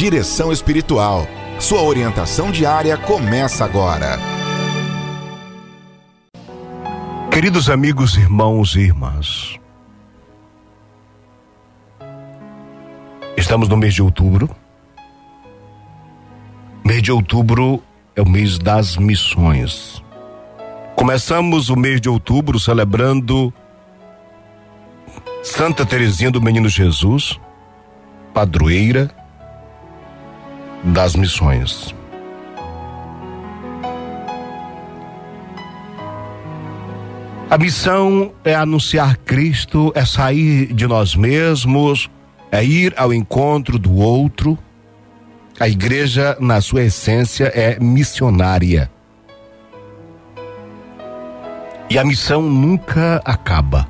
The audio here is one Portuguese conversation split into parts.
Direção Espiritual. Sua orientação diária começa agora. Queridos amigos, irmãos e irmãs, estamos no mês de outubro. Mês de outubro é o mês das missões. Começamos o mês de outubro celebrando Santa Teresinha do Menino Jesus, padroeira das missões. A missão é anunciar Cristo, é sair de nós mesmos, é ir ao encontro do outro. A igreja, na sua essência, é missionária. E a missão nunca acaba.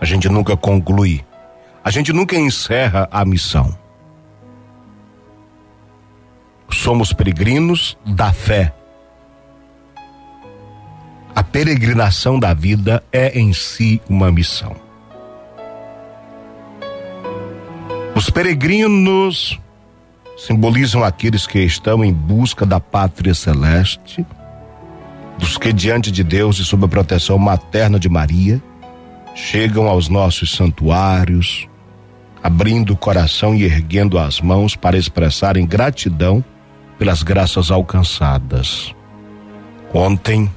A gente nunca conclui. A gente nunca encerra a missão. Somos peregrinos da fé. A peregrinação da vida é em si uma missão. Os peregrinos simbolizam aqueles que estão em busca da pátria celeste, dos que diante de Deus e sob a proteção materna de Maria, chegam aos nossos santuários, abrindo o coração e erguendo as mãos para expressarem gratidão pelas graças alcançadas. Ontem,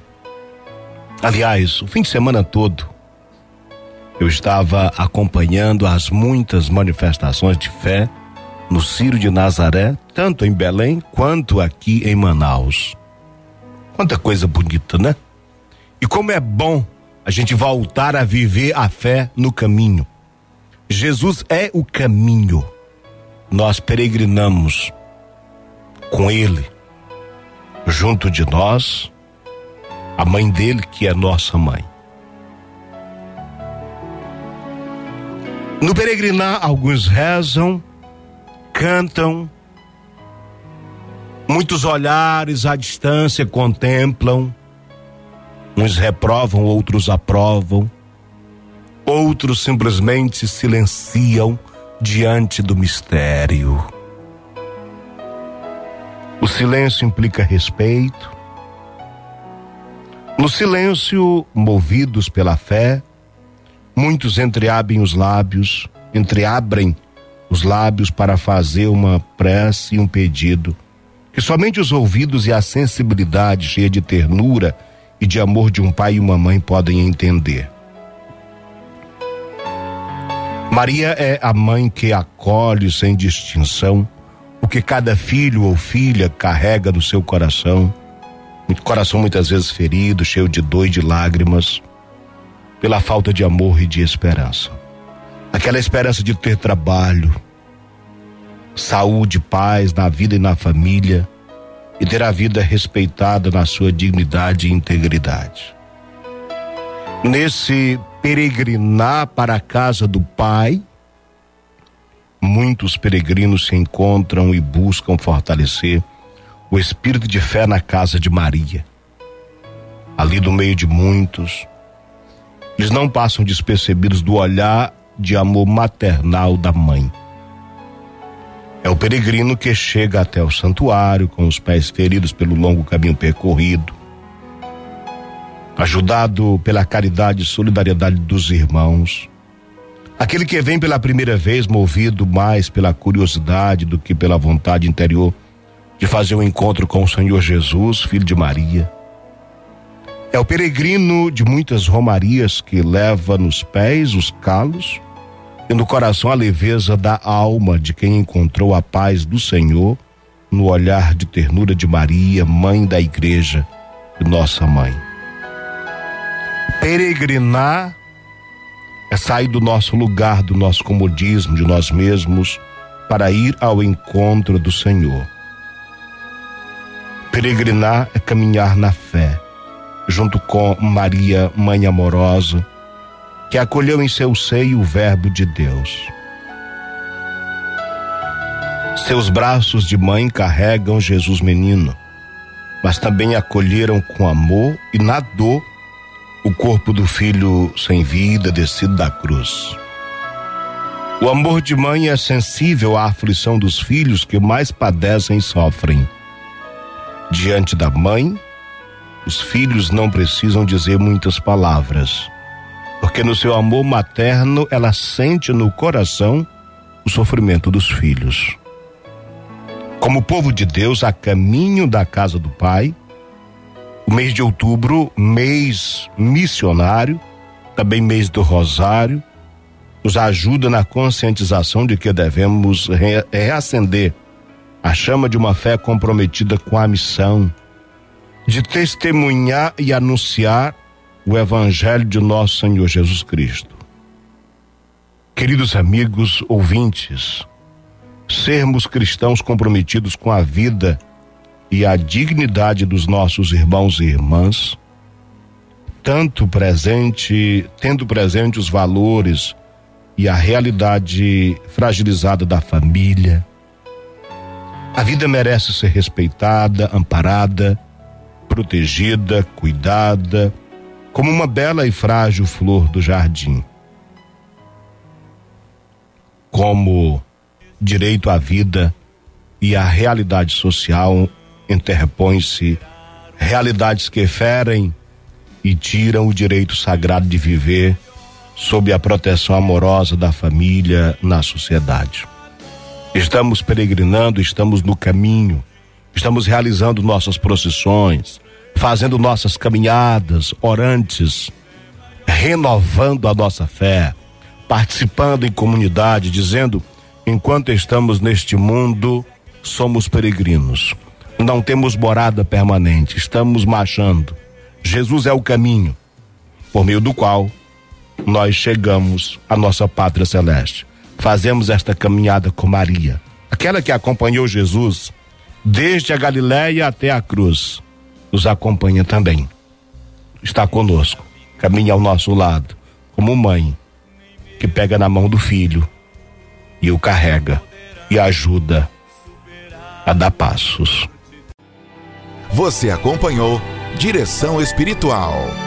aliás, o fim de semana todo, eu estava acompanhando as muitas manifestações de fé no Ciro de Nazaré, tanto em Belém quanto aqui em Manaus. Quanta coisa bonita, né? E como é bom a gente voltar a viver a fé no caminho. Jesus é o caminho. Nós peregrinamos com ele, junto de nós, a mãe dele, que é nossa mãe. No peregrinar, alguns rezam, cantam, muitos olhares à distância contemplam, uns reprovam, outros aprovam, outros simplesmente silenciam diante do mistério. O silêncio implica respeito. No silêncio, movidos pela fé, muitos entreabrem os lábios, entreabrem os lábios para fazer uma prece e um pedido que somente os ouvidos e a sensibilidade cheia de ternura e de amor de um pai e uma mãe podem entender. Maria é a mãe que acolhe sem distinção o que cada filho ou filha carrega no seu coração, coração muitas vezes ferido, cheio de dor e de lágrimas, pela falta de amor e de esperança. Aquela esperança de ter trabalho, saúde, paz na vida e na família, e ter a vida respeitada na sua dignidade e integridade. Nesse peregrinar para a casa do Pai, muitos peregrinos se encontram e buscam fortalecer o espírito de fé na casa de Maria. Ali no meio de muitos, eles não passam despercebidos do olhar de amor maternal da mãe. É o peregrino que chega até o santuário com os pés feridos pelo longo caminho percorrido, ajudado pela caridade e solidariedade dos irmãos Aquele que vem pela primeira vez movido mais pela curiosidade do que pela vontade interior de fazer um encontro com o Senhor Jesus, filho de Maria. É o peregrino de muitas romarias que leva nos pés os calos e no coração a leveza da alma de quem encontrou a paz do Senhor no olhar de ternura de Maria, mãe da igreja e nossa mãe. Peregrinar é sair do nosso lugar, do nosso comodismo, de nós mesmos, para ir ao encontro do Senhor. Peregrinar é caminhar na fé, junto com Maria, mãe amorosa, que acolheu em seu seio o Verbo de Deus. Seus braços de mãe carregam Jesus menino, mas também acolheram com amor e na dor o corpo do filho sem vida descido da cruz. O amor de mãe é sensível à aflição dos filhos que mais padecem e sofrem. Diante da mãe, os filhos não precisam dizer muitas palavras, porque no seu amor materno ela sente no coração o sofrimento dos filhos. Como povo de Deus, a caminho da casa do Pai, o mês de outubro, mês missionário, também mês do Rosário, nos ajuda na conscientização de que devemos re reacender a chama de uma fé comprometida com a missão de testemunhar e anunciar o Evangelho de nosso Senhor Jesus Cristo. Queridos amigos ouvintes, sermos cristãos comprometidos com a vida e a dignidade dos nossos irmãos e irmãs, tanto presente, tendo presente os valores e a realidade fragilizada da família. A vida merece ser respeitada, amparada, protegida, cuidada, como uma bela e frágil flor do jardim. Como direito à vida e à realidade social interpõem-se realidades que ferem e tiram o direito sagrado de viver sob a proteção amorosa da família na sociedade. Estamos peregrinando, estamos no caminho, estamos realizando nossas procissões, fazendo nossas caminhadas orantes, renovando a nossa fé, participando em comunidade, dizendo: enquanto estamos neste mundo, somos peregrinos. Não temos morada permanente, estamos marchando. Jesus é o caminho por meio do qual nós chegamos à nossa pátria celeste. Fazemos esta caminhada com Maria, aquela que acompanhou Jesus desde a Galiléia até a cruz. Nos acompanha também. Está conosco, caminha ao nosso lado, como mãe que pega na mão do filho e o carrega e ajuda a dar passos. Você acompanhou Direção Espiritual.